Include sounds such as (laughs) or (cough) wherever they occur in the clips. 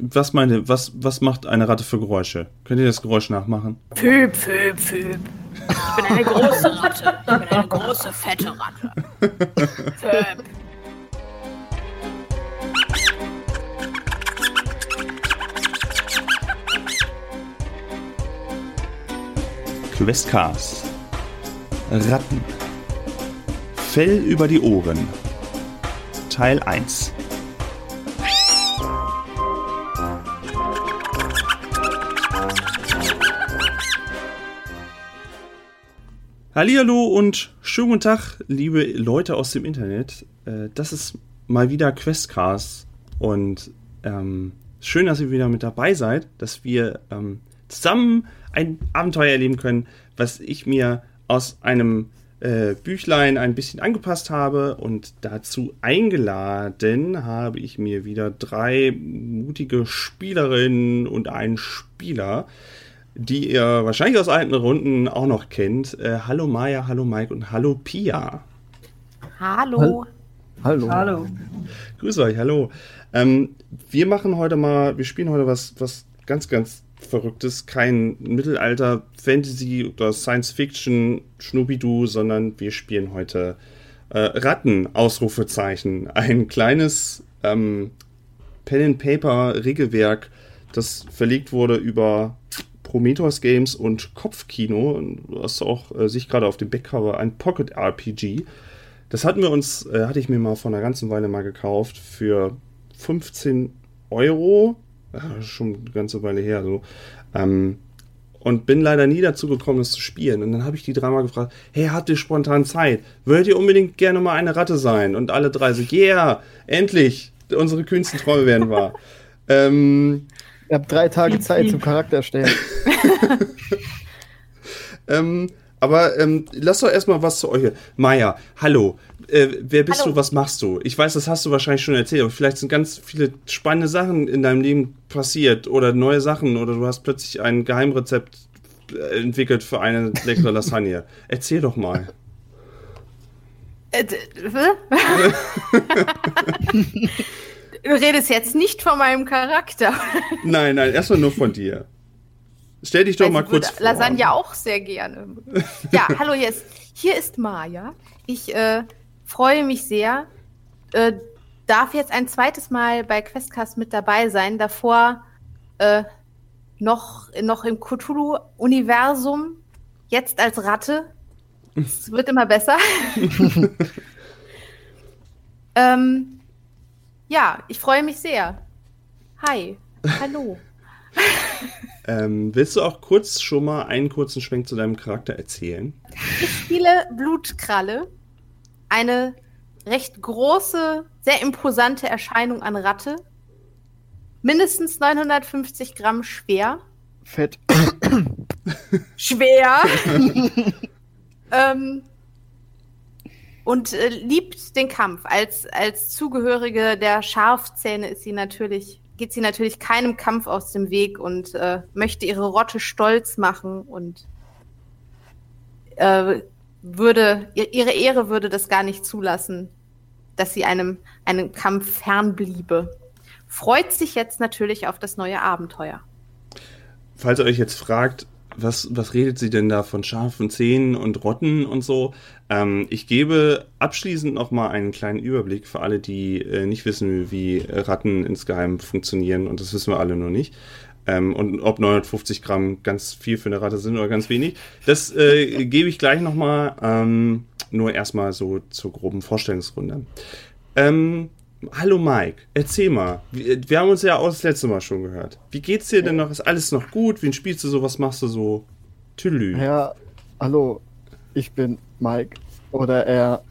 was meine, was, was macht eine Ratte für Geräusche? Könnt ihr das Geräusch nachmachen? Püp, püp, püp. Ich bin eine große Ratte. Ich bin eine große, fette Ratte. Püp. Questcast. Ratten. Fell über die Ohren. Teil 1. Hallihallo und schönen guten Tag, liebe Leute aus dem Internet. Äh, Das ist mal wieder Questcast und ähm, schön, dass ihr wieder mit dabei seid, dass wir ähm, zusammen ein Abenteuer erleben können, was ich mir aus einem äh, Büchlein ein bisschen angepasst habe und dazu eingeladen habe ich mir wieder drei mutige Spielerinnen und einen Spieler, die ihr wahrscheinlich aus alten Runden auch noch kennt. Äh, hallo Maya, hallo Mike und hallo Pia. Hallo. Hallo. Hallo. Grüß euch, hallo. Ähm, wir machen heute mal, wir spielen heute was, was ganz, ganz Verrücktes. Kein Mittelalter, Fantasy oder Science Fiction, Schnubidu, sondern wir spielen heute äh, Ratten, Ausrufezeichen. Ein kleines ähm, Pen-and-Paper-Regelwerk, das verlegt wurde über Prometheus Games und Kopfkino, was auch äh, sich gerade auf dem Backcover ein Pocket RPG. Das hatten wir uns, äh, hatte ich mir mal vor einer ganzen Weile mal gekauft für 15 Euro. Ja, schon eine ganze Weile her so. Ähm, und bin leider nie dazu gekommen, das zu spielen. Und dann habe ich die dreimal gefragt, hey, habt ihr spontan Zeit? Wollt ihr unbedingt gerne mal eine Ratte sein? Und alle drei so, yeah, endlich, unsere kühnsten Träume werden wahr. (laughs) ähm, Ihr habt drei Tage Zeit zum Charakter erstellen. (laughs) ähm, aber ähm, lass doch erstmal was zu euch. Maja, hallo. Äh, wer bist Hallo. du? Was machst du? Ich weiß, das hast du wahrscheinlich schon erzählt, aber vielleicht sind ganz viele spannende Sachen in deinem Leben passiert oder neue Sachen oder du hast plötzlich ein Geheimrezept äh, entwickelt für eine leckere Lasagne. (laughs) Erzähl doch mal. (laughs) Du redest jetzt nicht von meinem Charakter. Nein, nein, erstmal nur von dir. Stell dich doch Also mal kurz vor. Lasagne auch sehr gerne. Ja, hallo, hier ist, hier ist Maja. Ich äh, freue mich sehr. Äh, darf jetzt ein zweites Mal bei Questcast mit dabei sein. Davor äh, noch, noch im Cthulhu-Universum. Jetzt als Ratte. Es wird immer besser. (laughs) ähm, ja, ich freue mich sehr. Hi. Hallo. (laughs) Ähm, willst du auch kurz schon mal einen kurzen Schwenk zu deinem Charakter erzählen? Ich spiele Blutkralle. Eine recht große, sehr imposante Erscheinung an Ratte. Mindestens 950 Gramm schwer. Fett. Schwer. (laughs) ähm, und äh, liebt den Kampf. Als, als Zugehörige der Scharfzähne ist sie natürlich, geht sie natürlich keinem Kampf aus dem Weg und äh, möchte ihre Rotte stolz machen und äh, würde, ihr- ihre Ehre würde das gar nicht zulassen, dass sie einem, einem Kampf fernbliebe. Freut sich jetzt natürlich auf das neue Abenteuer. Falls ihr euch jetzt fragt, was, was redet sie denn da von scharfen Zähnen und Rotten und so? Ähm, ich gebe abschließend noch mal einen kleinen Überblick für alle, die äh, nicht wissen, wie Ratten insgeheim funktionieren. Und das wissen wir alle noch nicht. Ähm, und ob 950 Gramm ganz viel für eine Ratte sind oder ganz wenig, das äh, (laughs) gebe ich gleich noch mal. Ähm, nur erstmal so zur groben Vorstellungsrunde. Ähm, hallo Mike, erzähl mal. Wir, wir haben uns ja auch das letzte Mal schon gehört. Wie geht's dir denn noch? Ist alles noch gut? Wen spielst du so? Was machst du so? Tüdelü. Ja, hallo. Ich bin Mike. Oder eher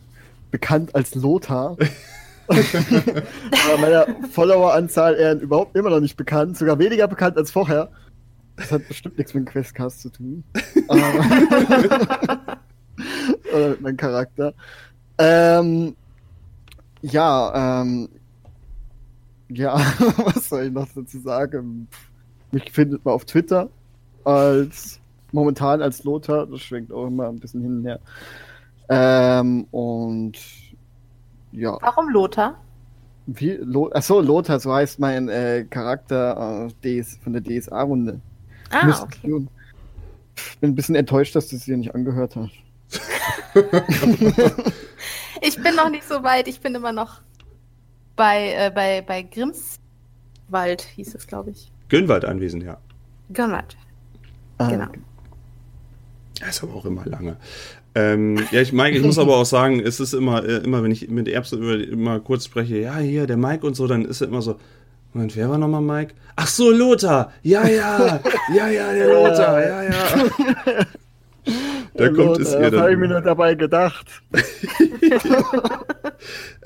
bekannt als Lothar. (laughs) Aber meiner Followeranzahl eher überhaupt immer noch nicht bekannt. Sogar weniger bekannt als vorher. Das hat bestimmt nichts mit dem Questcast zu tun. (laughs) (laughs) Oder mit meinem Charakter. Ähm, ja, ähm, ja, (laughs) was soll ich noch dazu sagen? Mich findet man auf Twitter als momentan als Lothar, das schwenkt auch immer ein bisschen hin und her. Ähm, und ja, Warum Lothar? Wie? Lo Achso, Lothar, so heißt mein äh, Charakter äh, DS, von der DSA-Runde. Ah, okay. Ich bin ein bisschen enttäuscht, dass du es dir nicht angehört hast. (laughs) (laughs) ich bin noch nicht so weit. Ich bin immer noch bei, äh, bei, bei Grimswald, hieß es, glaube ich. Gönnwald anwesend, ja. Gönnwald. Ah, Genau. Das ist aber auch immer lange. Ähm, ja, ich, Mike, ich muss aber auch sagen, es ist immer, äh, immer wenn ich mit Erbse über, immer kurz spreche, ja, hier, der Mike und so, dann ist er immer so, Moment, wer war nochmal Mike? Ach so, Lothar! Ja, ja! Ja, ja, der (laughs) Lothar! Ja, ja! (laughs) Da Ja, kommt es ihr Das habe ich mir dann. nur dabei gedacht. (laughs)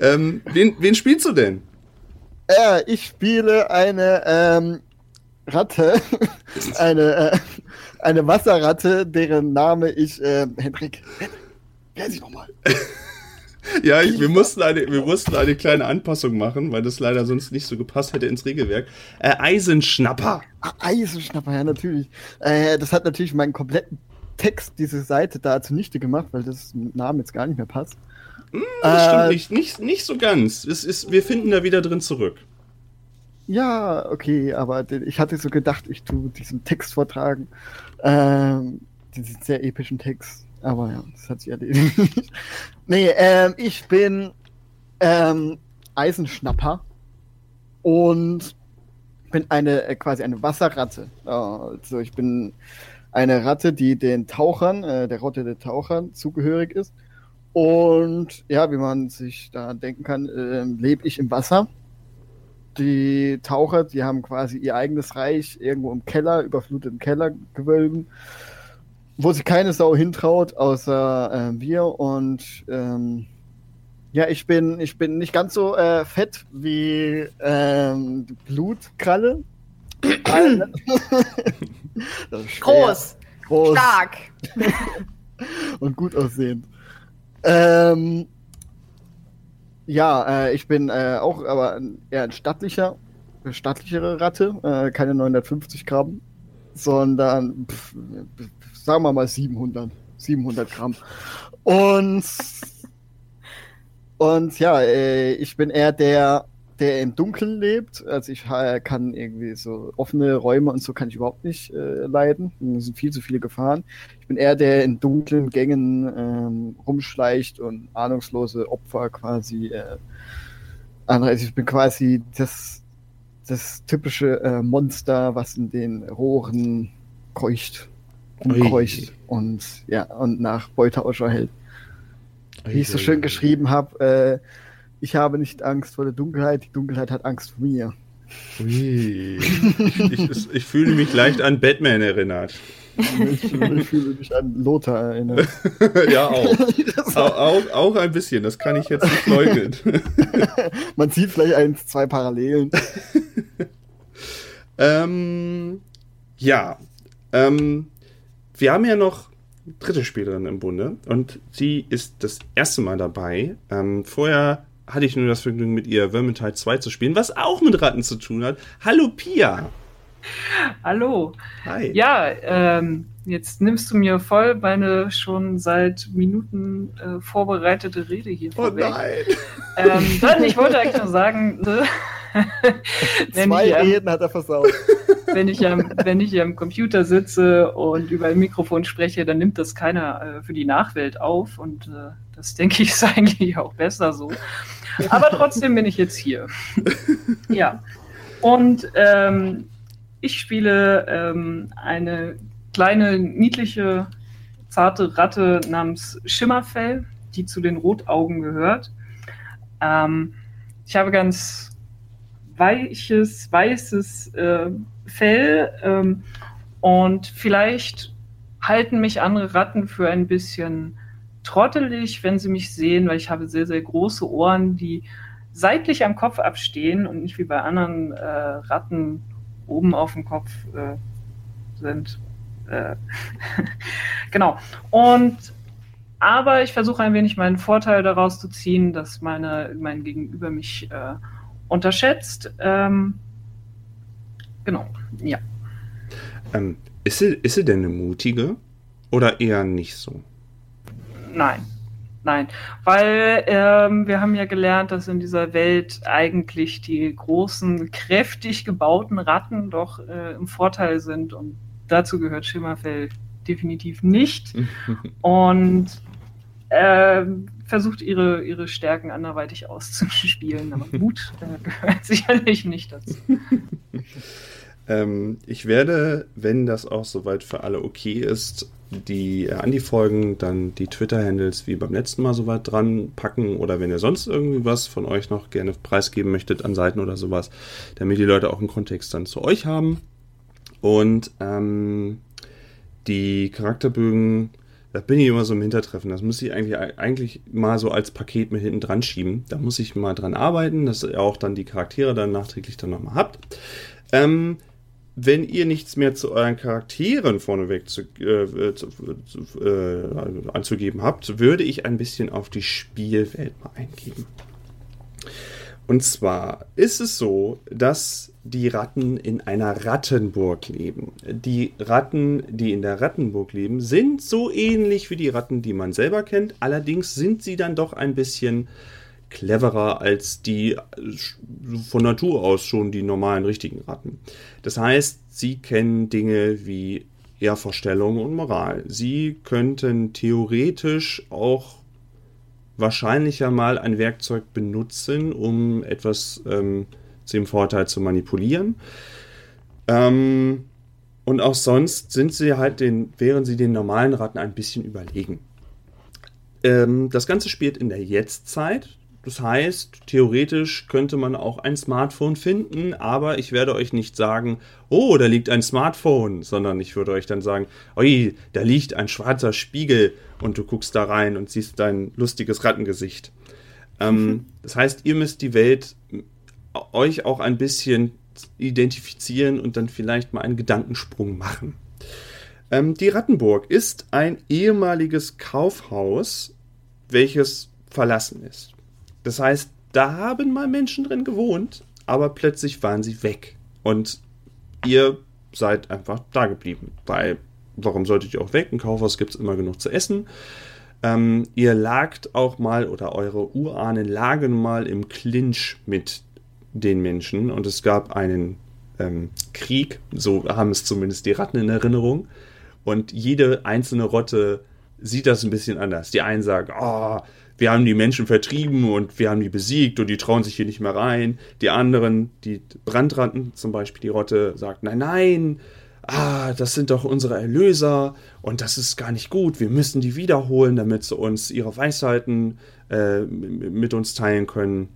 Ähm, wen, wen spielst du denn? Äh, ich spiele eine ähm, Ratte, (laughs) eine, äh, eine Wasserratte, deren Name ich, äh, Hendrik, Hendrik, wer ist ich nochmal? (laughs) Ja, ich, wir, mussten eine, wir mussten eine kleine Anpassung machen, weil das leider sonst nicht so gepasst hätte ins Regelwerk. Äh, Eisenschnapper. Ah, Eisenschnapper, ja, natürlich. Äh, das hat natürlich meinen kompletten Text, diese Seite da zunichte gemacht, weil das Name jetzt gar nicht mehr passt. Das stimmt Äh, nicht, nicht, nicht so ganz. Es ist, wir finden da wieder drin zurück. Ja, okay, aber ich hatte so gedacht, ich tue diesen Text vortragen. Ähm, diesen sehr epischen Text. Aber ja, das hat sich erledigt. (laughs) nee, ähm, ich bin ähm, Eisenschnapper und bin eine äh, quasi eine Wasserratte. Also ich bin eine Ratte, die den Tauchern, äh, der Rotte der Tauchern zugehörig ist. Und ja, wie man sich da denken kann, ähm, lebe ich im Wasser. Die Taucher, die haben quasi ihr eigenes Reich irgendwo im Keller, überflutet im Kellergewölben, wo sich keine Sau hintraut, außer äh, wir. Und ähm, ja, ich bin, ich bin nicht ganz so äh, fett wie ähm, die Blutkralle. (clears throat) (laughs) (laughs) Groß, groß stark. (laughs) und gut aussehend. Ähm, ja, äh, ich bin äh, auch aber ein, eher ein stattlicher, stattlichere Ratte, äh, keine 950 Gramm, sondern pff, pff, sagen wir mal 700, 700 Gramm. Und und ja, äh, ich bin eher der, der im Dunkeln lebt. Also ich äh, kann irgendwie so offene Räume und so kann ich überhaupt nicht äh, leiden. Es sind viel zu viele Gefahren. Ich bin eher der in dunklen Gängen ähm, rumschleicht und ahnungslose Opfer quasi äh, anreißt. Ich bin quasi das, das typische äh, Monster, was in den Rohren kreucht, rumkreucht und ja, und nach Beute Ausschau hält. Wie ich so schön geschrieben habe, äh, ich habe nicht Angst vor der Dunkelheit, die Dunkelheit hat Angst vor mir. Ui. (laughs) Ich, ich, ich fühle mich leicht an Batman erinnert. Ich, ich fühle mich an Lothar erinnert. (laughs) ja, auch. (laughs) Auch, auch. Ein bisschen, das kann ich jetzt nicht leugnen. Man sieht vielleicht eins, zwei Parallelen. ähm, ja, ähm, wir haben ja noch dritte Spielerin im Bunde und sie ist das erste Mal dabei. Ähm, vorher hatte ich nur das Vergnügen, mit ihr Vermintide 2 zu spielen, was auch mit Ratten zu tun hat. Hallo Pia! Hallo. Hi! Ja, ähm, jetzt nimmst du mir voll meine schon seit Minuten äh, vorbereitete Rede hier Oh vorweg. nein! Ähm, (laughs) nein, ich wollte eigentlich nur sagen, ne, (laughs) wenn, Zwei ich, am- Reden hat er versaut. (laughs) wenn, ich am, wenn ich hier am Computer sitze und über ein Mikrofon spreche, dann nimmt das keiner äh, für die Nachwelt auf und äh, das denke ich ist eigentlich auch besser so. Aber trotzdem bin ich jetzt hier. (laughs) ja. Und ähm, ich spiele ähm, eine kleine, niedliche, zarte Ratte namens Schimmerfell, die zu den Rotaugen gehört. Ähm, ich habe ganz weiches, weißes äh, Fell ähm, und vielleicht halten mich andere Ratten für ein bisschen trottelig, wenn sie mich sehen, weil ich habe sehr, sehr große Ohren, die seitlich am Kopf abstehen und nicht wie bei anderen äh, Ratten oben auf dem Kopf äh, sind. Äh, (laughs) genau. Und aber ich versuche ein wenig meinen Vorteil daraus zu ziehen, dass meine, mein Gegenüber mich äh, unterschätzt. Ähm, genau, ja. Ähm, ist, sie, ist sie denn eine mutige oder eher nicht so? Nein. Nein, weil ähm, wir haben ja gelernt, dass in dieser Welt eigentlich die großen, kräftig gebauten Ratten doch äh, im Vorteil sind und dazu gehört Schimmerfell definitiv nicht. (laughs) und äh, versucht ihre, ihre Stärken anderweitig auszuspielen, aber Mut (laughs) äh, gehört sicherlich nicht dazu. (laughs) ähm, ich werde, wenn das auch soweit für alle okay ist, die äh, an die Folgen dann die Twitter-Handles wie beim letzten Mal soweit dran packen oder wenn ihr sonst irgendwie was von euch noch gerne preisgeben möchtet an Seiten oder sowas, damit die Leute auch einen Kontext dann zu euch haben. Und ähm, die Charakterbögen, da bin ich immer so im Hintertreffen. Das muss ich eigentlich, eigentlich mal so als Paket mit hinten dran schieben. Da muss ich mal dran arbeiten, dass ihr auch dann die Charaktere dann nachträglich dann nochmal habt. Ähm, wenn ihr nichts mehr zu euren Charakteren vorneweg zu, äh, zu, zu, äh, anzugeben habt, würde ich ein bisschen auf die Spielwelt mal eingehen. Und zwar ist es so, dass die Ratten in einer Rattenburg leben. Die Ratten, die in der Rattenburg leben, sind so ähnlich wie die Ratten, die man selber kennt. Allerdings sind sie dann doch ein bisschen cleverer als die von Natur aus schon die normalen richtigen Ratten. Das heißt, sie kennen Dinge wie Ehrvorstellung und Moral. Sie könnten theoretisch auch wahrscheinlicher mal ein Werkzeug benutzen, um etwas ähm, zu dem Vorteil zu manipulieren. Ähm, und auch sonst sind sie halt den, wären sie den normalen Ratten ein bisschen überlegen. Ähm, das Ganze spielt in der Jetztzeit. Das heißt, theoretisch könnte man auch ein Smartphone finden, aber ich werde euch nicht sagen, oh, da liegt ein Smartphone, sondern ich würde euch dann sagen, oi, da liegt ein schwarzer Spiegel und du guckst da rein und siehst dein lustiges Rattengesicht. Ähm. (laughs) Das heißt, ihr müsst die Welt euch auch ein bisschen identifizieren und dann vielleicht mal einen Gedankensprung machen. Ähm, die Rattenburg ist ein ehemaliges Kaufhaus, welches verlassen ist. Das heißt, da haben mal Menschen drin gewohnt, aber plötzlich waren sie weg. Und ihr seid einfach da geblieben. Weil, warum solltet ihr auch weg? Im Kaufhaus gibt es immer genug zu essen. Ähm, ihr lagt auch mal oder eure Urahnen lagen mal im Clinch mit den Menschen und es gab einen ähm, Krieg, so haben es zumindest die Ratten in Erinnerung. Und jede einzelne Rotte sieht das ein bisschen anders. Die einen sagen, oh, wir haben die Menschen vertrieben und wir haben die besiegt und die trauen sich hier nicht mehr rein. Die anderen, die Brandratten zum Beispiel, die Rotte, sagt, nein, nein, ah, das sind doch unsere Erlöser und das ist gar nicht gut. Wir müssen die wiederholen, damit sie uns ihre Weisheiten äh, mit uns teilen können.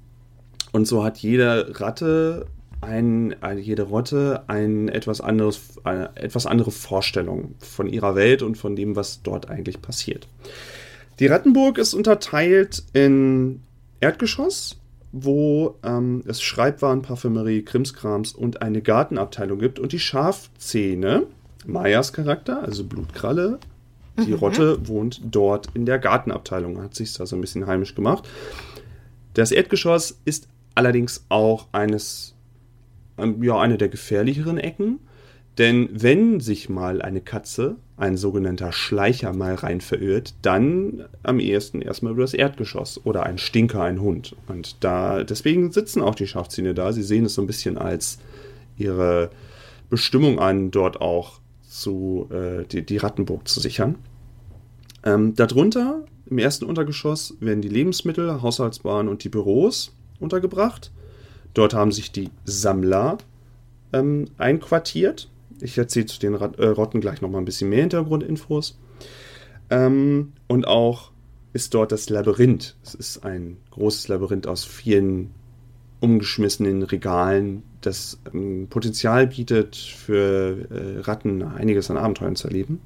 Und so hat jede Ratte ein, jede Rotte ein etwas anderes, eine etwas andere Vorstellung von ihrer Welt und von dem, was dort eigentlich passiert. Die Rattenburg ist unterteilt in Erdgeschoss, wo ähm, es Schreibwaren, Parfümerie, Krimskrams und eine Gartenabteilung gibt und die Schafzähne, Mayas Charakter, also Blutkralle, die mhm. Rotte wohnt dort in der Gartenabteilung, hat sich da so ein bisschen heimisch gemacht. Das Erdgeschoss ist allerdings auch eines, ähm, ja, eine der gefährlicheren Ecken, denn wenn sich mal eine Katze, ein sogenannter Schleicher, mal rein verirrt, dann am ehesten erstmal über das Erdgeschoss oder ein Stinker, ein Hund. Und da, deswegen sitzen auch die Schafzähne da. Sie sehen es so ein bisschen als ihre Bestimmung an, dort auch zu, äh, die, die Rattenburg zu sichern. Ähm, darunter, im ersten Untergeschoss, werden die Lebensmittel, Haushaltswaren und die Büros untergebracht. Dort haben sich die Sammler ähm, einquartiert. Ich erzähle zu den Rat, äh, Rotten gleich nochmal ein bisschen mehr Hintergrundinfos. Ähm, und auch ist dort das Labyrinth. Es ist ein großes Labyrinth aus vielen umgeschmissenen Regalen, das ähm, Potenzial bietet, für äh, Ratten einiges an Abenteuern zu erleben.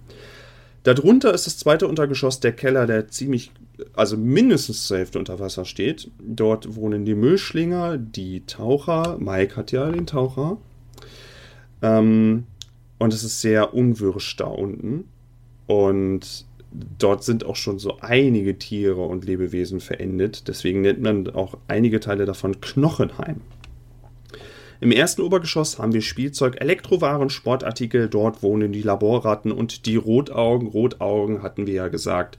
Darunter ist das zweite Untergeschoss der Keller, der ziemlich, also mindestens zur Hälfte unter Wasser steht. Dort wohnen die Müllschlinger, die Taucher. Mike hat ja den Taucher. Ähm, und es ist sehr unwirsch da unten. Und dort sind auch schon so einige Tiere und Lebewesen verendet. Deswegen nennt man auch einige Teile davon Knochenheim. Im ersten Obergeschoss haben wir Spielzeug, Elektrowaren, Sportartikel. Dort wohnen die Laborratten und die Rotaugen. Rotaugen hatten wir ja gesagt,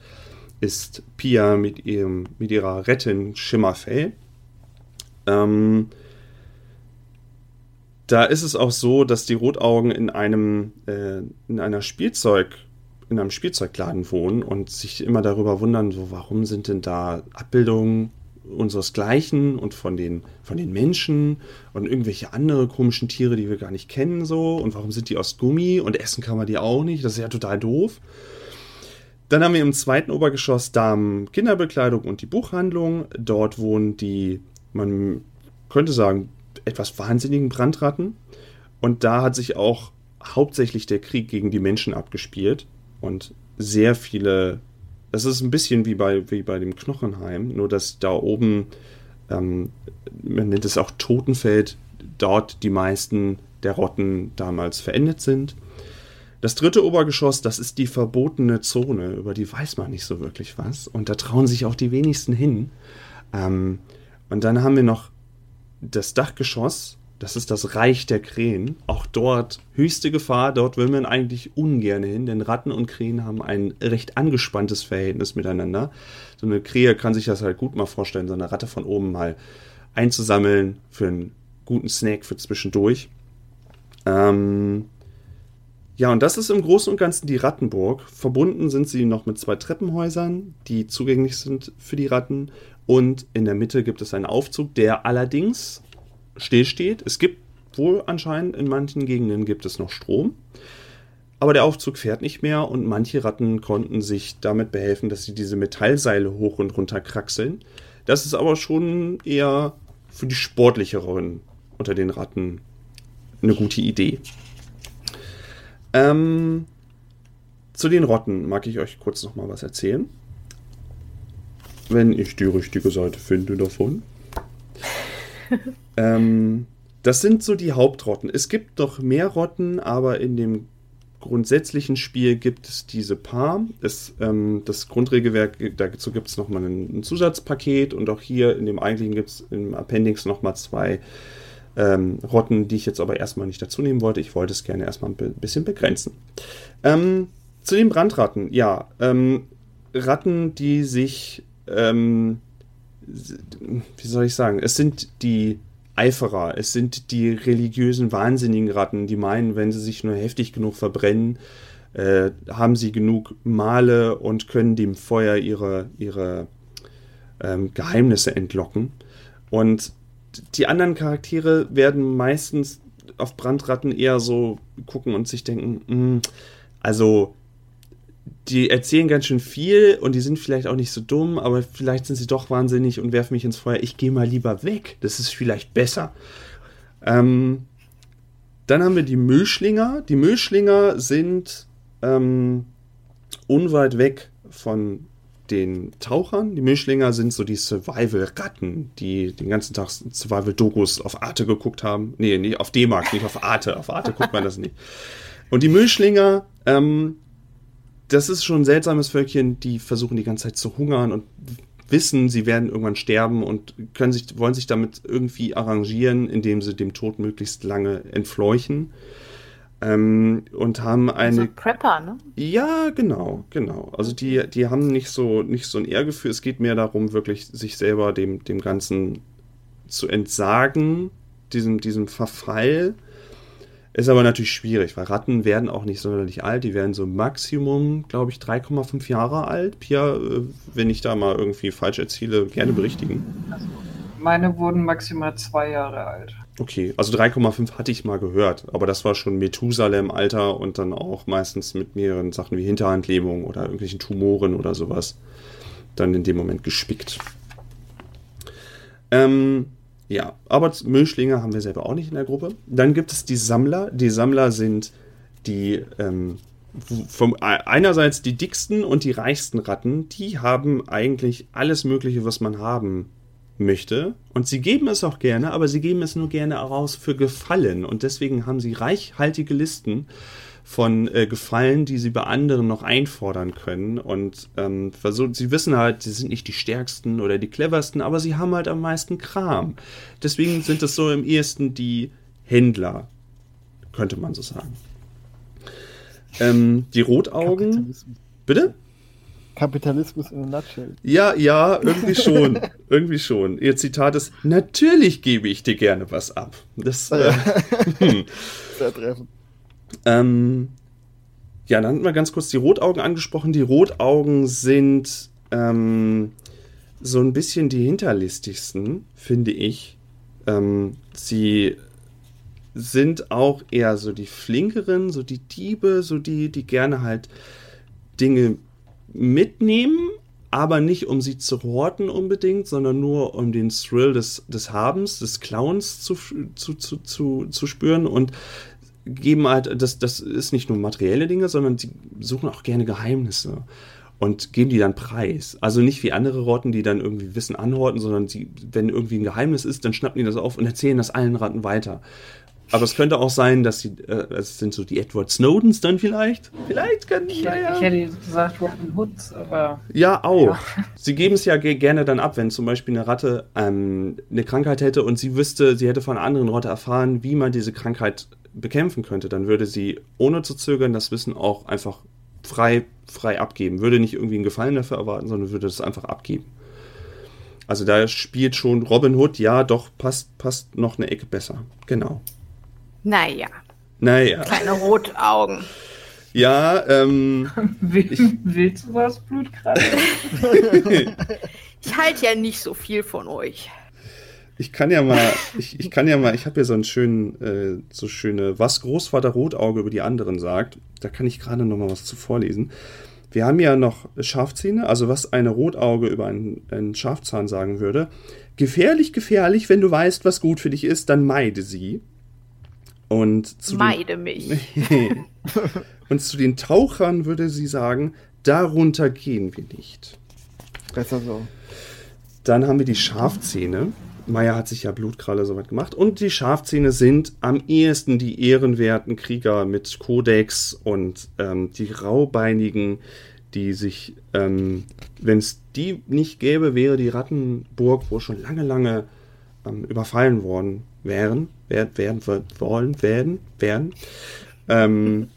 ist Pia mit, ihrem, mit ihrer Rettin Schimmerfell. Ähm, da ist es auch so, dass die Rotaugen in einem äh, in einer Spielzeug in einem Spielzeugladen wohnen und sich immer darüber wundern, so warum sind denn da Abbildungen unseresgleichen und von den von den Menschen und irgendwelche andere komischen Tiere, die wir gar nicht kennen so und warum sind die aus Gummi und essen kann man die auch nicht, das ist ja total doof. Dann haben wir im zweiten Obergeschoss Damen Kinderbekleidung und die Buchhandlung. Dort wohnen die, man könnte sagen, etwas wahnsinnigen Brandratten. Und da hat sich auch hauptsächlich der Krieg gegen die Menschen abgespielt. Und sehr viele. Das ist ein bisschen wie bei, wie bei dem Knochenheim, nur dass da oben, ähm, man nennt es auch Totenfeld, dort die meisten der Rotten damals verendet sind. Das dritte Obergeschoss, das ist die verbotene Zone, über die weiß man nicht so wirklich was. Und da trauen sich auch die wenigsten hin. Ähm, und dann haben wir noch das Dachgeschoss, das ist das Reich der Krähen. Auch dort höchste Gefahr, dort will man eigentlich ungern hin, denn Ratten und Krähen haben ein recht angespanntes Verhältnis miteinander. So eine Krähe kann sich das halt gut mal vorstellen, so eine Ratte von oben mal einzusammeln für einen guten Snack für zwischendurch. Ähm, ja, und das ist im Großen und Ganzen die Rattenburg. Verbunden sind sie noch mit zwei Treppenhäusern, die zugänglich sind für die Ratten und in der Mitte gibt es einen Aufzug, der allerdings stillsteht. Es gibt wohl anscheinend in manchen Gegenden gibt es noch Strom. Aber der Aufzug fährt nicht mehr und manche Ratten konnten sich damit behelfen, dass sie diese Metallseile hoch und runter kraxeln. Das ist aber schon eher für die sportlicheren unter den Ratten eine gute Idee. Ähm, zu den Rotten mag ich euch kurz noch mal was erzählen wenn ich die richtige Seite finde davon. (laughs) ähm, das sind so die Hauptrotten. Es gibt noch mehr Rotten, aber in dem grundsätzlichen Spiel gibt es diese paar. Es, ähm, das Grundregelwerk, dazu gibt es nochmal ein, ein Zusatzpaket und auch hier in dem eigentlichen gibt es im Appendix nochmal zwei ähm, Rotten, die ich jetzt aber erstmal nicht dazu nehmen wollte. Ich wollte es gerne erstmal ein bisschen begrenzen. Ähm, zu den Brandratten, ja. Ähm, Ratten, die sich ähm, wie soll ich sagen, es sind die Eiferer, es sind die religiösen wahnsinnigen Ratten, die meinen, wenn sie sich nur heftig genug verbrennen, äh, haben sie genug Male und können dem Feuer ihre, ihre ähm, Geheimnisse entlocken. Und die anderen Charaktere werden meistens auf Brandratten eher so gucken und sich denken, mh, hm, also die erzählen ganz schön viel und die sind vielleicht auch nicht so dumm, aber vielleicht sind sie doch wahnsinnig und werfen mich ins Feuer. Ich gehe mal lieber weg. Das ist vielleicht besser. Ähm, dann haben wir die Müllschlinger. Die Müllschlinger sind ähm, unweit weg von den Tauchern. Die Müllschlinger sind so die Survival-Ratten, die den ganzen Tag Survival-Dokus auf Arte geguckt haben. Nee, nee, auf D-Mark, nicht auf Arte. Auf Arte guckt man das nicht. Und die Müllschlinger ähm, das ist schon ein seltsames Völkchen, die versuchen die ganze Zeit zu hungern und wissen, sie werden irgendwann sterben und können sich, wollen sich damit irgendwie arrangieren, indem sie dem Tod möglichst lange entfleuchen. Ähm, und haben eine. Also Prepper, ne? Ja, genau, genau. Also die, die haben nicht so, nicht so ein Ehrgefühl. Es geht mehr darum, wirklich sich selber dem, dem Ganzen zu entsagen, diesem, diesem Verfall ist aber natürlich schwierig, weil Ratten werden auch nicht sonderlich alt. Die werden so Maximum, glaube ich, 3,5 Jahre alt. Pia, äh, wenn ich da mal irgendwie falsch erziele, gerne berichtigen. Also meine wurden maximal zwei Jahre alt. Okay, also 3,5 hatte ich mal gehört, aber das war schon Methusalem-Alter und dann auch meistens mit mehreren Sachen wie Hinterhandlähmung oder irgendwelchen Tumoren oder sowas dann in dem Moment gespickt. Ähm, ja, aber Müllschlinge haben wir selber auch nicht in der Gruppe. Dann gibt es die Sammler. Die Sammler sind die ähm, vom, einerseits die dicksten und die reichsten Ratten. Die haben eigentlich alles Mögliche, was man haben möchte. Und sie geben es auch gerne, aber sie geben es nur gerne heraus für Gefallen. Und deswegen haben sie reichhaltige Listen von äh, Gefallen, die sie bei anderen noch einfordern können. Und ähm, versuchen, sie wissen halt, sie sind nicht die stärksten oder die cleversten, aber sie haben halt am meisten Kram. Deswegen sind es so im ehesten die Händler, könnte man so sagen. Ähm, die Rotaugen. Bitte? Kapitalismus in a nutshell. Ja, ja, irgendwie (laughs) schon. irgendwie schon. Ihr Zitat ist, natürlich gebe ich dir gerne was ab. Das, äh, (laughs) hm. Sehr treffend. Ähm, ja, dann hatten wir ganz kurz die Rotaugen angesprochen. Die Rotaugen sind ähm, so ein bisschen die hinterlistigsten, finde ich. Ähm, sie sind auch eher so die flinkeren, so die Diebe, so die, die gerne halt Dinge mitnehmen, aber nicht um sie zu horten unbedingt, sondern nur um den Thrill des, des Habens, des Clowns zu, zu, zu, zu, zu spüren und geben halt, das, das ist nicht nur materielle Dinge, sondern sie suchen auch gerne Geheimnisse und geben die dann preis. Also nicht wie andere Rotten, die dann irgendwie Wissen anhorten, sondern sie, wenn irgendwie ein Geheimnis ist, dann schnappen die das auf und erzählen das allen Ratten weiter. Aber es könnte auch sein, dass sie, äh, es sind so die Edward Snowdens dann vielleicht. Vielleicht können Ich, naja. ich hätte gesagt Robin Hoods, aber Ja, auch. Ja. Sie geben es ja ge gerne dann ab, wenn zum Beispiel eine Ratte ähm, eine Krankheit hätte und sie wüsste, sie hätte von einer anderen Ratte erfahren, wie man diese Krankheit bekämpfen könnte, dann würde sie ohne zu zögern das Wissen auch einfach frei, frei abgeben. Würde nicht irgendwie einen Gefallen dafür erwarten, sondern würde das einfach abgeben. Also da spielt schon Robin Hood, ja, doch, passt, passt noch eine Ecke besser. Genau. Naja, Naja. kleine Rotaugen. Ja, ähm, (laughs) will, willst du was, Blutkreis? (laughs) Ich halte ja nicht so viel von euch. Ich kann ja mal, ich, ich kann ja mal, ich habe hier so einen schönen, äh, so schöne, was Großvater Rotauge über die anderen sagt. Da kann ich gerade noch mal was zu vorlesen. Wir haben ja noch Schafzähne, also was eine Rotauge über einen, einen Schafzahn sagen würde. Gefährlich, gefährlich, wenn du weißt, was gut für dich ist, dann meide sie. Und zu den, Meide mich. (laughs) und zu den Tauchern würde sie sagen, darunter gehen wir nicht. Besser so. Dann haben wir die Schafzähne. Meier hat sich ja Blutkralle soweit gemacht. Und die Schafzähne sind am ehesten die ehrenwerten Krieger mit Kodex und ähm, die Raubeinigen, die sich, ähm, wenn es die nicht gäbe, wäre die Rattenburg wohl schon lange, lange ähm, überfallen worden wären, werden, werden, wollen, werden, werden. Ähm,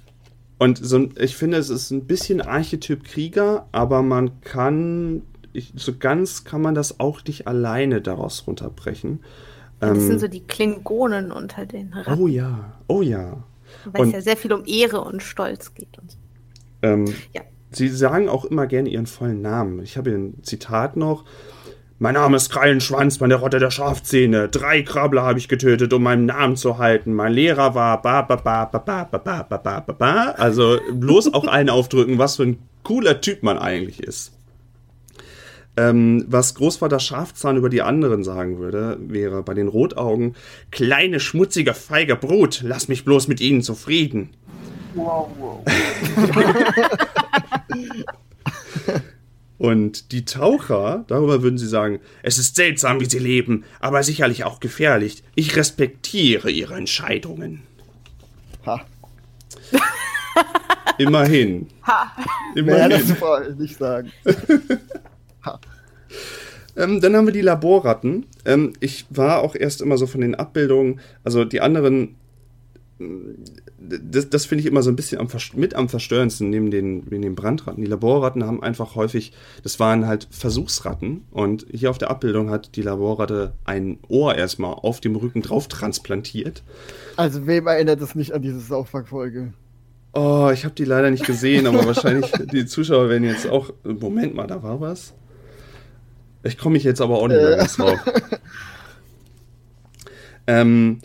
und so, ich finde, es ist ein bisschen Archetyp Krieger, aber man kann, ich, so ganz kann man das auch nicht alleine daraus runterbrechen. Das Ähm, sind so die Klingonen unter den Ratten, oh ja, oh ja. weil und- es ja sehr viel um Ehre und Stolz geht. Und so. Ähm, Ja. Sie sagen auch immer gerne ihren vollen Namen. Ich habe hier ein Zitat noch. Mein Name ist Krallenschwanz, meine Rotte der Schafzähne. Drei Krabbler habe ich getötet, um meinen Namen zu halten. Mein Lehrer war ba ba ba ba ba ba ba ba ba ba ba. Also bloß auch einen aufdrücken, was für ein cooler Typ man eigentlich ist. Ähm, was Großvater Schafzahn über die anderen sagen würde, wäre bei den Rotaugen: Kleine, schmutzige, feige Brut, lass mich bloß mit ihnen zufrieden. Wow, wow. Und die Taucher, darüber würden sie sagen, es ist seltsam, wie sie leben, aber sicherlich auch gefährlich. Ich respektiere ihre Entscheidungen. Ha. (laughs) Immerhin. Ha, Mehr Immerhin. das wollte ich nicht sagen. (laughs) Ähm, dann haben wir die Laborratten. Ähm, ich war auch erst immer so von den Abbildungen, also die anderen, das, das finde ich immer so ein bisschen am, mit am verstörendsten neben den, neben den Brandratten. Die Laborratten haben einfach häufig, das waren halt Versuchsratten und hier auf der Abbildung hat die Laborratte ein Ohr erstmal auf dem Rücken drauf transplantiert. Also wem erinnert es nicht an diese Saufback-Folge? Oh, ich habe die leider nicht gesehen, aber wahrscheinlich (laughs) die Zuschauer werden jetzt auch. Moment mal, da war was. Ich komme mich jetzt aber auch nicht mehr ganz drauf. (laughs) ähm,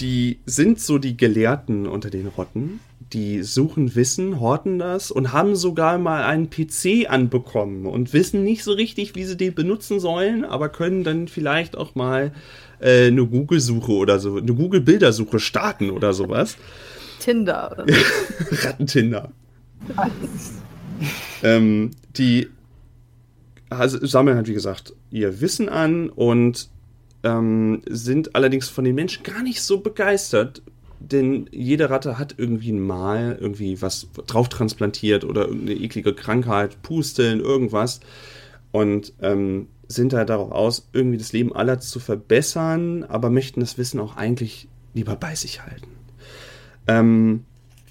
die sind so die Gelehrten unter den Rotten. Die suchen Wissen, horten das und haben sogar mal einen PC anbekommen und wissen nicht so richtig, wie sie den benutzen sollen, aber können dann vielleicht auch mal äh, eine Google-Suche oder so, eine Google-Bildersuche starten oder sowas. Tinder. (laughs) Rattentinder. ähm, die sammeln halt, wie gesagt, ihr Wissen an und ähm, sind allerdings von den Menschen gar nicht so begeistert, denn jede Ratte hat irgendwie Mal, irgendwie was drauf transplantiert oder irgendeine eklige Krankheit, Pusteln, irgendwas und ähm, sind halt darauf aus, irgendwie das Leben aller zu verbessern, aber möchten das Wissen auch eigentlich lieber bei sich halten. Ähm,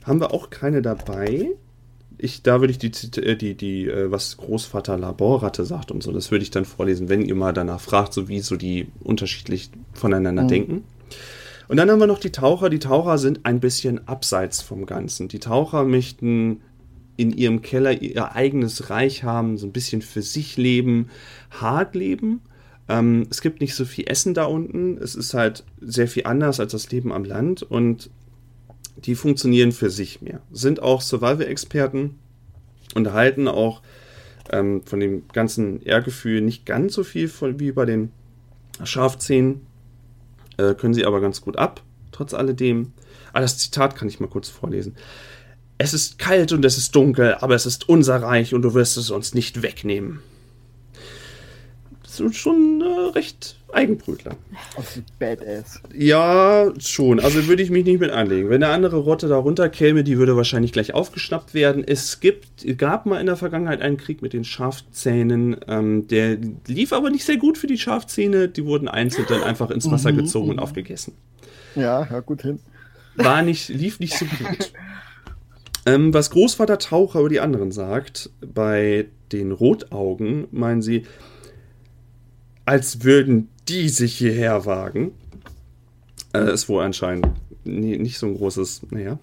haben wir auch keine dabei. Ich, da würde ich die, die, die, die, äh, was Großvater Laborratte sagt und so, das würde ich dann vorlesen, wenn ihr mal danach fragt, so wie so die unterschiedlich voneinander mhm. denken. Und dann haben wir noch die Taucher. Die Taucher sind ein bisschen abseits vom Ganzen. Die Taucher möchten in ihrem Keller ihr eigenes Reich haben, so ein bisschen für sich leben, hart leben. Ähm, es gibt nicht so viel Essen da unten. Es ist halt sehr viel anders als das Leben am Land und die funktionieren für sich mehr. Sind auch Survival-Experten und erhalten auch ähm, von dem ganzen Ehrgefühl nicht ganz so viel von, wie bei den Schafzähnen. Äh, können sie aber ganz gut ab, trotz alledem. Ah, das Zitat kann ich mal kurz vorlesen. Es ist kalt und es ist dunkel, aber es ist unser Reich und du wirst es uns nicht wegnehmen. Das ist schon äh, recht Eigenbrötler. Badass. Ja, schon. Also würde ich mich nicht mit anlegen. Wenn eine andere Rotte da runterkäme, die würde wahrscheinlich gleich aufgeschnappt werden. Es gibt, gab mal in der Vergangenheit einen Krieg mit den Schafzähnen. Ähm, der lief aber nicht sehr gut für die Schafzähne. Die wurden einzeln dann einfach ins Wasser mhm. gezogen und aufgegessen. Ja, ja, gut hin. War nicht, lief nicht so gut. ähm, was Großvater Taucher über die anderen sagt, bei den Rotaugen meinen sie, als würden die sich hierher wagen. Äh, ist wohl anscheinend nie, nicht so ein großes, naja.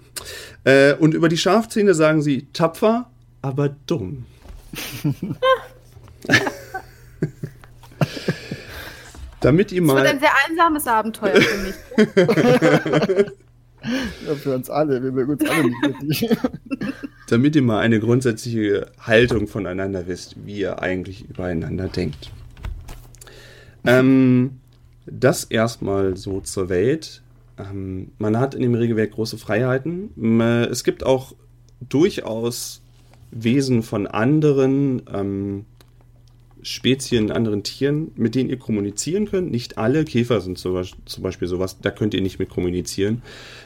Äh, und über die Schafzähne sagen sie tapfer, aber dumm. (laughs) Damit ihr mal. Das wird ein sehr einsames Abenteuer für mich. (laughs) ja, für uns alle, wir mögen uns alle nicht wirklich. Damit ihr mal eine grundsätzliche Haltung voneinander wisst, wie ihr eigentlich übereinander denkt. Ähm, das erstmal so zur Welt. Ähm, man hat in dem Regelwerk große Freiheiten. Es gibt auch durchaus Wesen von anderen ähm, Spezien, anderen Tieren, mit denen ihr kommunizieren könnt. Nicht alle Käfer sind zum Beispiel sowas, da könnt ihr nicht mit kommunizieren.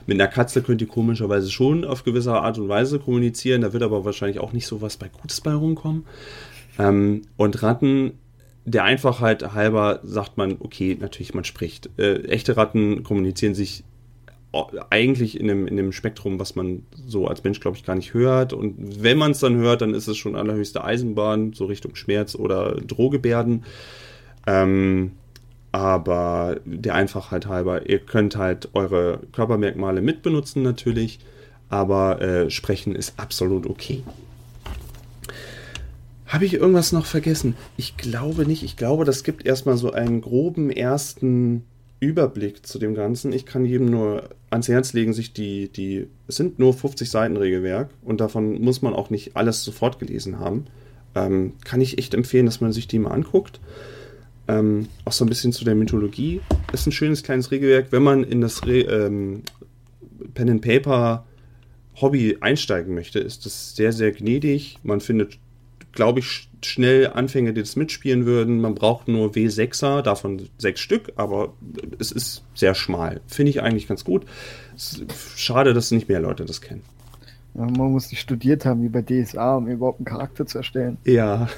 Mit einer Katze könnt ihr komischerweise schon auf gewisse Art und Weise kommunizieren, da wird aber wahrscheinlich auch nicht sowas bei Gutes bei rumkommen. Ähm, und Ratten der Einfachheit halber sagt man, okay, natürlich, man spricht. Äh, echte Ratten kommunizieren sich eigentlich in dem, in dem Spektrum, was man so als Mensch, glaube ich, gar nicht hört. Und wenn man es dann hört, dann ist es schon allerhöchste Eisenbahn, so Richtung Schmerz oder Drohgebärden. Ähm, aber der Einfachheit halber, ihr könnt halt eure Körpermerkmale mitbenutzen natürlich, aber äh, sprechen ist absolut okay. Habe ich irgendwas noch vergessen? Ich glaube nicht. Ich glaube, das gibt erstmal so einen groben ersten Überblick zu dem Ganzen. Ich kann jedem nur ans Herz legen, sich die, die, es sind nur 50 Seiten Regelwerk und davon muss man auch nicht alles sofort gelesen haben. Ähm, kann ich echt empfehlen, dass man sich die mal anguckt. Ähm, auch so ein bisschen zu der Mythologie. Ist ein schönes kleines Regelwerk. Wenn man in das Re ähm, Pen and Paper Hobby einsteigen möchte, ist das sehr, sehr gnädig. Man findet glaube ich, schnell Anfänger, die das mitspielen würden. Man braucht nur W6er, davon sechs Stück, aber es ist sehr schmal. Finde ich eigentlich ganz gut. Schade, dass nicht mehr Leute das kennen. Ja, man muss nicht studiert haben wie bei DSA, um überhaupt einen Charakter zu erstellen. Ja.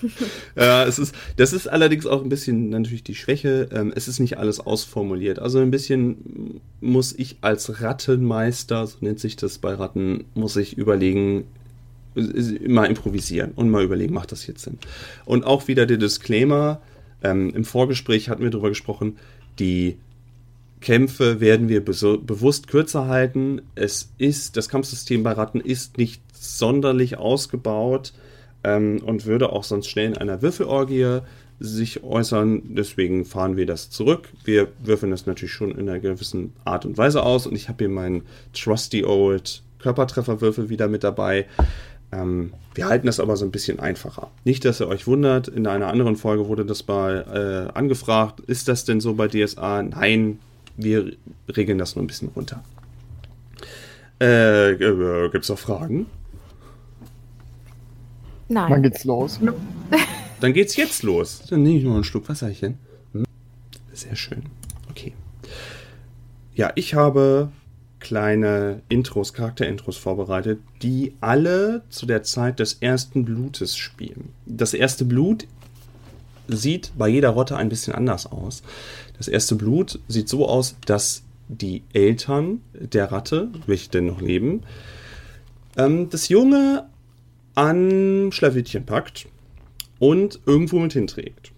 (laughs) ja, es ist, das ist allerdings auch ein bisschen natürlich die Schwäche. Ähm, es ist nicht alles ausformuliert. Also ein bisschen muss ich als Rattenmeister, so nennt sich das bei Ratten, muss ich überlegen, mal improvisieren und mal überlegen, macht das jetzt Sinn? Und auch wieder der Disclaimer, ähm, im Vorgespräch hatten wir darüber gesprochen, die Kämpfe werden wir bewusst kürzer halten. Es ist, das Kampfsystem bei Ratten ist nicht sonderlich ausgebaut ähm, und würde auch sonst schnell in einer Würfelorgie sich äußern. Deswegen fahren wir das zurück. Wir würfeln das natürlich schon in einer gewissen Art und Weise aus und ich habe hier meinen Trusty Old Körpertrefferwürfel wieder mit dabei. Ähm, wir halten das aber so ein bisschen einfacher. Nicht, dass ihr euch wundert, in einer anderen Folge wurde das mal äh, angefragt, ist das denn so bei DSA? Nein, wir regeln das nur ein bisschen runter. Äh, äh, Gibt es auch Fragen? Nein. Wann geht's los? (laughs) Dann geht's jetzt los. Dann nehme ich noch einen Schluck Wasserchen. Hm? Sehr schön. Okay. Ja, ich habe kleine Intros, Charakterintros vorbereitet, die alle zu der Zeit des ersten Blutes spielen. Das erste Blut sieht bei jeder Rotte ein bisschen anders aus. Das erste Blut sieht so aus, dass die Eltern der Ratte, welche denn noch leben, ähm, das Junge an Schlawittchen packt und irgendwo mit hinträgt.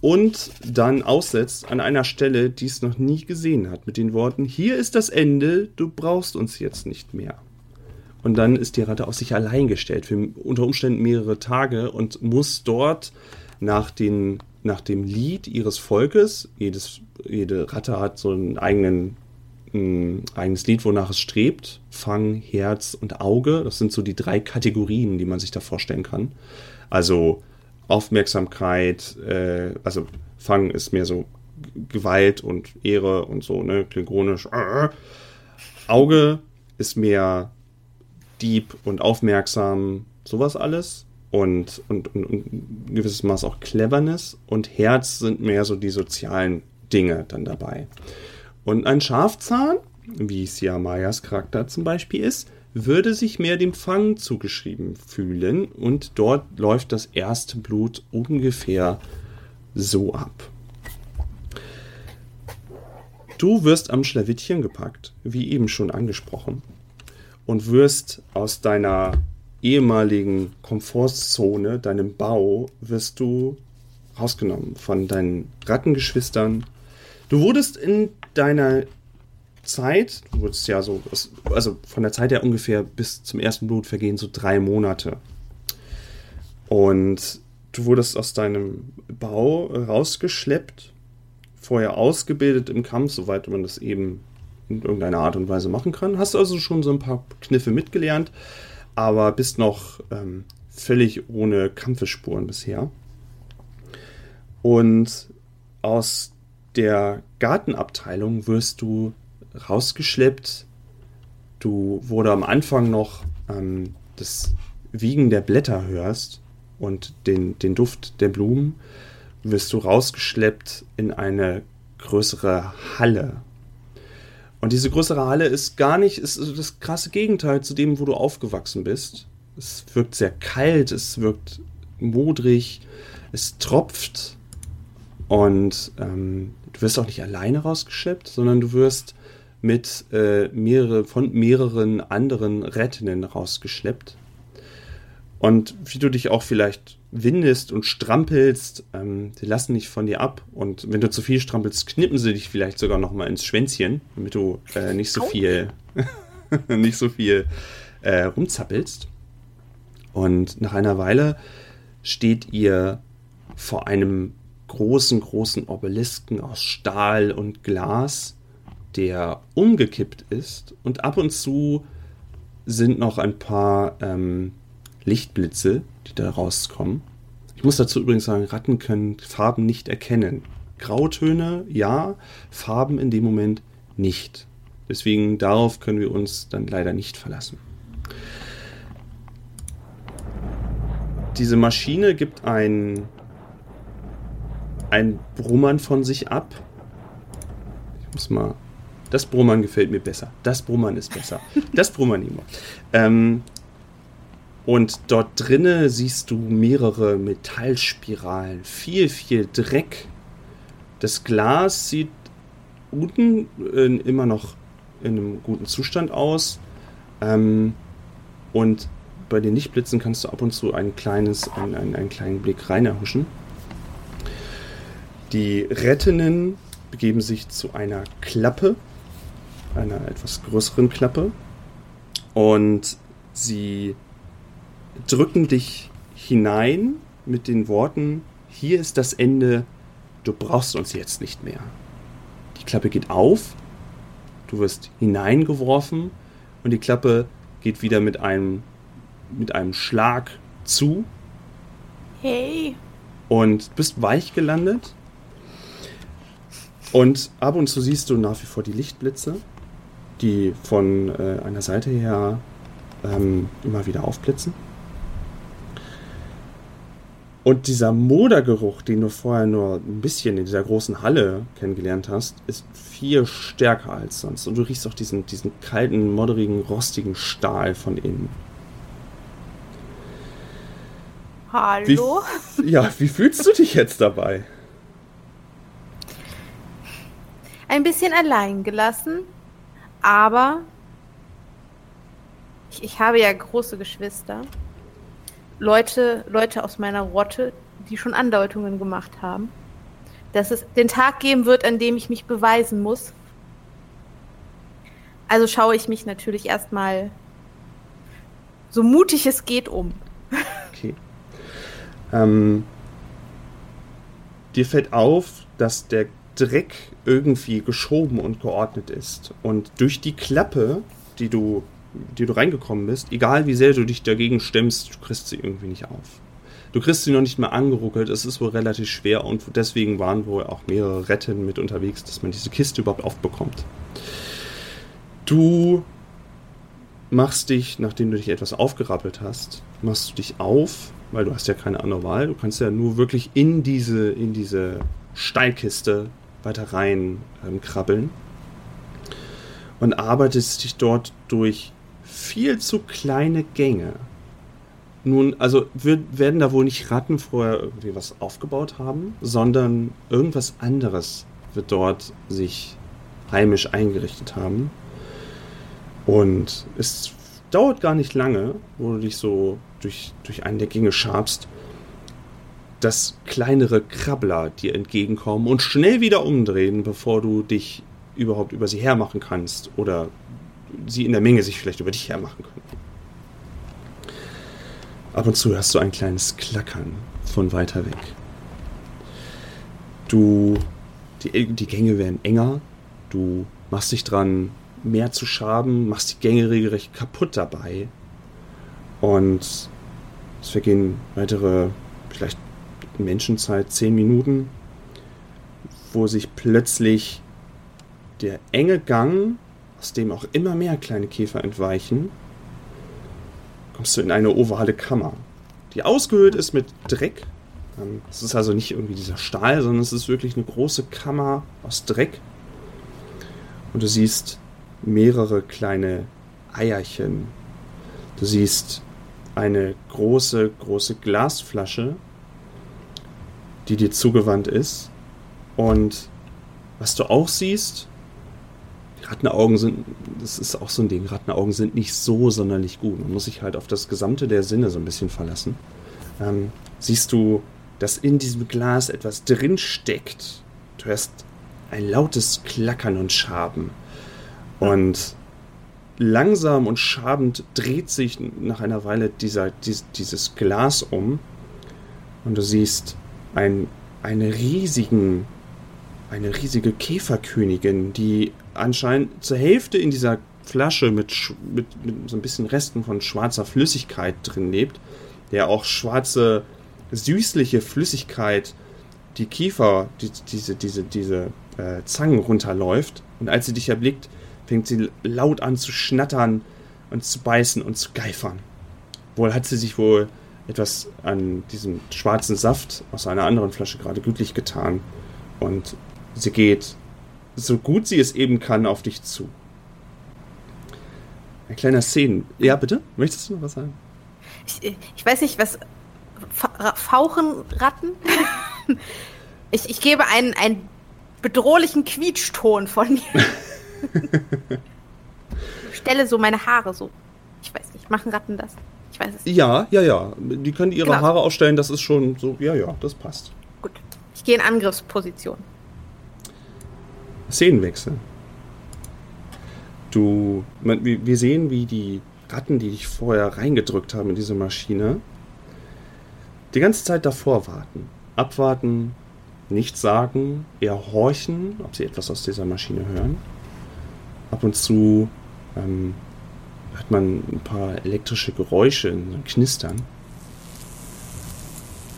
Und dann aussetzt an einer Stelle, die es noch nie gesehen hat, mit den Worten, hier ist das Ende, du brauchst uns jetzt nicht mehr. Und dann ist die Ratte auf sich allein gestellt, für unter Umständen mehrere Tage und muss dort nach, den, nach dem Lied ihres Volkes, jedes, jede Ratte hat so einen eigenen ein eigenes Lied, wonach es strebt. Fang, Herz und Auge. Das sind so die drei Kategorien, die man sich da vorstellen kann. Also Aufmerksamkeit, äh, also Fang ist mehr so Gewalt und Ehre und so, ne, klingonisch. Auge ist mehr Dieb und aufmerksam, sowas alles. Und, und, und, und ein gewisses Maß auch Cleverness. Und Herz sind mehr so die sozialen Dinge dann dabei. Und ein Schafzahn, wie es ja Mayas Charakter zum Beispiel ist, würde sich mehr dem Fang zugeschrieben fühlen und dort läuft das erste Blut ungefähr so ab. Du wirst am Schlawittchen gepackt, wie eben schon angesprochen, und wirst aus deiner ehemaligen Komfortzone, deinem Bau, wirst du rausgenommen von deinen Rattengeschwistern. Du wurdest in deiner Zeit, du wurdest ja so, also von der Zeit her ungefähr bis zum ersten Blut vergehen so drei Monate. Und du wurdest aus deinem Bau rausgeschleppt, vorher ausgebildet im Kampf, soweit man das eben in irgendeiner Art und Weise machen kann. Hast also schon so ein paar Kniffe mitgelernt, aber bist noch ähm, völlig ohne Kampfespuren bisher. Und aus der Gartenabteilung wirst du rausgeschleppt. Du wurde am Anfang noch ähm, das Wiegen der Blätter hörst und den, den Duft der Blumen, wirst du rausgeschleppt in eine größere Halle. Und diese größere Halle ist gar nicht, ist das krasse Gegenteil zu dem, wo du aufgewachsen bist. Es wirkt sehr kalt, es wirkt modrig, es tropft und ähm, du wirst auch nicht alleine rausgeschleppt, sondern du wirst mit äh, mehrere, von mehreren anderen Rettenden rausgeschleppt. Und wie du dich auch vielleicht windest und strampelst, ähm, die lassen dich von dir ab. Und wenn du zu viel strampelst, knippen sie dich vielleicht sogar noch mal ins Schwänzchen, damit du äh, nicht so viel, (laughs) nicht so viel äh, rumzappelst. Und nach einer Weile steht ihr vor einem großen, großen Obelisken aus Stahl und Glas, der umgekippt ist. Und ab und zu sind noch ein paar ähm, Lichtblitze, die da rauskommen. Ich muss dazu übrigens sagen, Ratten können Farben nicht erkennen. Grautöne ja, Farben in dem Moment nicht. Deswegen darauf können wir uns dann leider nicht verlassen. Diese Maschine gibt ein ein Brummern von sich ab. Ich muss mal. Das Brummern gefällt mir besser. Das Brummern ist besser. Das Brummern immer. Ähm, und dort drinne siehst du mehrere Metallspiralen, viel, viel Dreck. Das Glas sieht unten äh, immer noch in einem guten Zustand aus. Ähm, und bei den Lichtblitzen kannst du ab und zu ein kleines, ein, ein, einen kleinen Blick rein erhuschen. Die Rettenden begeben sich zu einer Klappe, einer etwas größeren Klappe, und sie drücken dich hinein mit den Worten, hier ist das Ende, du brauchst uns jetzt nicht mehr. Die Klappe geht auf, du wirst hineingeworfen und die Klappe geht wieder mit einem, mit einem Schlag zu. Hey. Und bist weich gelandet und ab und zu siehst du nach wie vor die Lichtblitze, die von äh, einer Seite her ähm, immer wieder aufblitzen. Und dieser Modergeruch, den du vorher nur ein bisschen in dieser großen Halle kennengelernt hast, ist viel stärker als sonst. Und du riechst auch diesen, diesen kalten, modderigen, rostigen Stahl von innen. Hallo? Wie, ja, wie fühlst du dich jetzt dabei? ein bisschen allein gelassen, aber ich, ich habe ja große Geschwister. Leute, Leute aus meiner Rotte, die schon Andeutungen gemacht haben, dass es den Tag geben wird, an dem ich mich beweisen muss. Also schaue ich mich natürlich erstmal so mutig es geht um. Okay. Ähm, dir fällt auf, dass der Dreck irgendwie geschoben und geordnet ist. Und durch die Klappe, die du, die du reingekommen bist, egal wie sehr du dich dagegen stemmst, du kriegst sie irgendwie nicht auf. Du kriegst sie noch nicht mal angeruckelt, es ist wohl relativ schwer und deswegen waren wohl auch mehrere Retten mit unterwegs, dass man diese Kiste überhaupt aufbekommt. Du machst dich, nachdem du dich etwas aufgerappelt hast, machst du dich auf, weil du hast ja keine andere Wahl. Du kannst ja nur wirklich in diese, in diese Steinkiste weiter rein ähm, krabbeln und arbeitest dich dort durch viel zu kleine Gänge. Nun, also wird, werden da wohl nicht Ratten vorher irgendwie was aufgebaut haben, sondern irgendwas anderes wird dort sich heimisch eingerichtet haben. Und es dauert gar nicht lange, wo du dich so durch, durch einen der Gänge schabst, dass kleinere Krabbler dir entgegenkommen und schnell wieder umdrehen, bevor du dich überhaupt über sie hermachen kannst oder sie in der Menge sich vielleicht über dich hermachen können. Ab und zu hörst du ein kleines Klackern von weiter weg. Du, die, die Gänge werden enger, du machst dich dran, mehr zu schaben, machst die Gänge regelrecht kaputt dabei. Und es vergehen weitere, vielleicht Menschenzeit, zehn Minuten, wo sich plötzlich der enge Gang, aus dem auch immer mehr kleine Käfer entweichen, kommst du in eine ovale Kammer, die ausgehöhlt ist mit Dreck. Ähm, es ist also nicht irgendwie dieser Stahl, sondern es ist wirklich eine große Kammer aus Dreck. Und du siehst mehrere kleine Eierchen. Du siehst eine große, große Glasflasche, die dir zugewandt ist. Und was du auch siehst, Rattenaugen sind, das ist auch so ein Ding, Rattenaugen sind nicht so sonderlich gut. Man muss sich halt auf das Gesamte der Sinne so ein bisschen verlassen. Ähm, siehst du, dass in diesem Glas etwas drin steckt. Du hörst ein lautes Klackern und Schaben. Und langsam und schabend dreht sich nach einer Weile dieser, dies, dieses Glas um. Und du siehst ein, eine riesigen, eine riesige Käferkönigin, die anscheinend zur Hälfte in dieser Flasche mit, mit, mit so ein bisschen Resten von schwarzer Flüssigkeit drin lebt, der auch schwarze, süßliche Flüssigkeit die Kiefer, die, diese, diese, diese äh, Zangen runterläuft. Und als sie dich erblickt, fängt sie laut an zu schnattern und zu beißen und zu geifern. Wohl hat sie sich wohl etwas an diesem schwarzen Saft aus einer anderen Flasche gerade gütlich getan. Und sie geht, so gut sie es eben kann, auf dich zu. Ein kleiner Szenen. Ja, bitte? Möchtest du noch was sagen? Ich, ich weiß nicht, was. Fauchenratten? (laughs) ich, ich gebe einen, einen bedrohlichen Quietschton von mir. (laughs) Stelle so meine Haare so. Ich weiß nicht, machen Ratten das? Ich weiß es nicht. Ja, ja, ja. Die können ihre genau. Haare ausstellen, das ist schon so, ja, ja, das passt. Gut. Ich gehe in Angriffsposition. Szenenwechsel. Du, man, wir sehen, wie die Ratten, die dich vorher reingedrückt haben in diese Maschine, die ganze Zeit davor warten. Abwarten, nichts sagen, eher horchen, ob sie etwas aus dieser Maschine hören. Ab und zu ähm, hört man ein paar elektrische Geräusche, ein Knistern.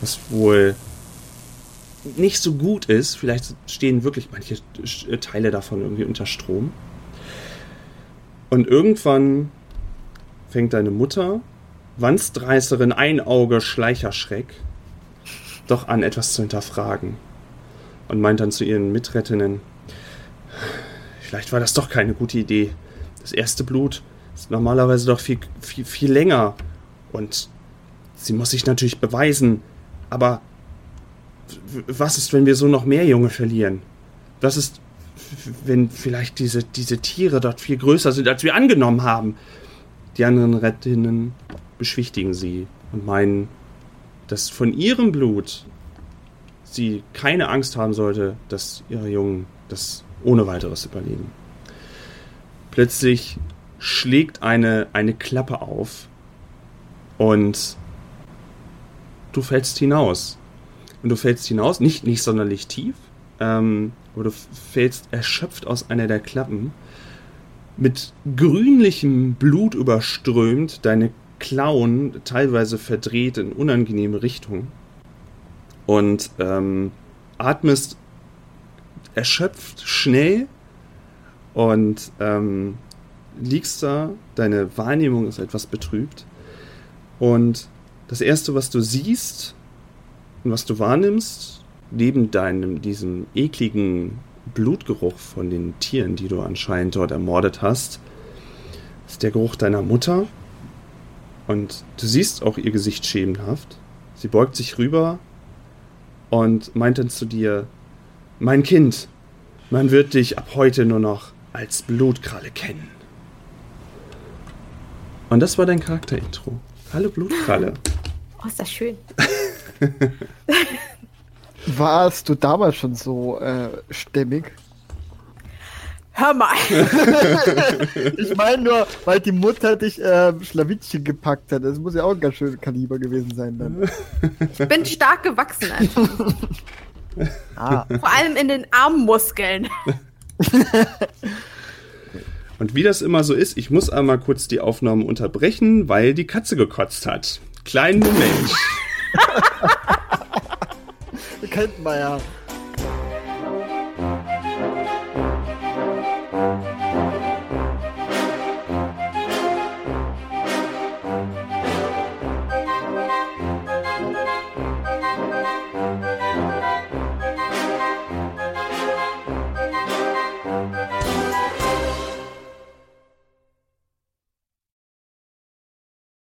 Was wohl nicht so gut ist. Vielleicht stehen wirklich manche Teile davon irgendwie unter Strom. Und irgendwann fängt deine Mutter, Wanstreißerin, Einauge, Schleicherschreck, doch an, etwas zu hinterfragen. Und meint dann zu ihren Mitrettinnen, Vielleicht war das doch keine gute Idee. Das erste Blut ist normalerweise doch viel, viel, viel länger. Und sie muss sich natürlich beweisen. Aber was ist, wenn wir so noch mehr Junge verlieren? Was ist, wenn vielleicht diese, diese Tiere dort viel größer sind, als wir angenommen haben? Die anderen Rettinnen beschwichtigen sie und meinen, dass von ihrem Blut sie keine Angst haben sollte, dass ihre Jungen das ohne weiteres überleben. Plötzlich schlägt eine, eine Klappe auf und du fällst hinaus. Und du fällst hinaus, nicht, nicht sonderlich tief, ähm, aber du fällst erschöpft aus einer der Klappen, mit grünlichem Blut überströmt, deine Klauen teilweise verdreht in unangenehme Richtungen und ähm, atmest erschöpft schnell und ähm, liegst da, deine Wahrnehmung ist etwas betrübt und das erste, was du siehst und was du wahrnimmst, neben deinem, diesem ekligen Blutgeruch von den Tieren, die du anscheinend dort ermordet hast, ist der Geruch deiner Mutter. Und du siehst auch ihr Gesicht schemenhaft. Sie beugt sich rüber und meint dann zu dir, mein Kind, man wird dich ab heute nur noch als Blutkralle kennen. Und das war dein Charakterintro. Hallo Blutkralle. Oh, ist das schön. (laughs) Warst du damals schon so äh, stämmig? Hör mal. (laughs) ich meine nur, weil die Mutter dich äh, Schlawittchen gepackt hat. Das muss ja auch ein ganz schön Kaliber gewesen sein dann. Ich bin stark gewachsen einfach. (laughs) ah. Vor allem in den Armmuskeln. Und wie das immer so ist, ich muss einmal kurz die Aufnahme unterbrechen, weil die Katze gekotzt hat. Kleinen Moment. (laughs) Kennt man ja.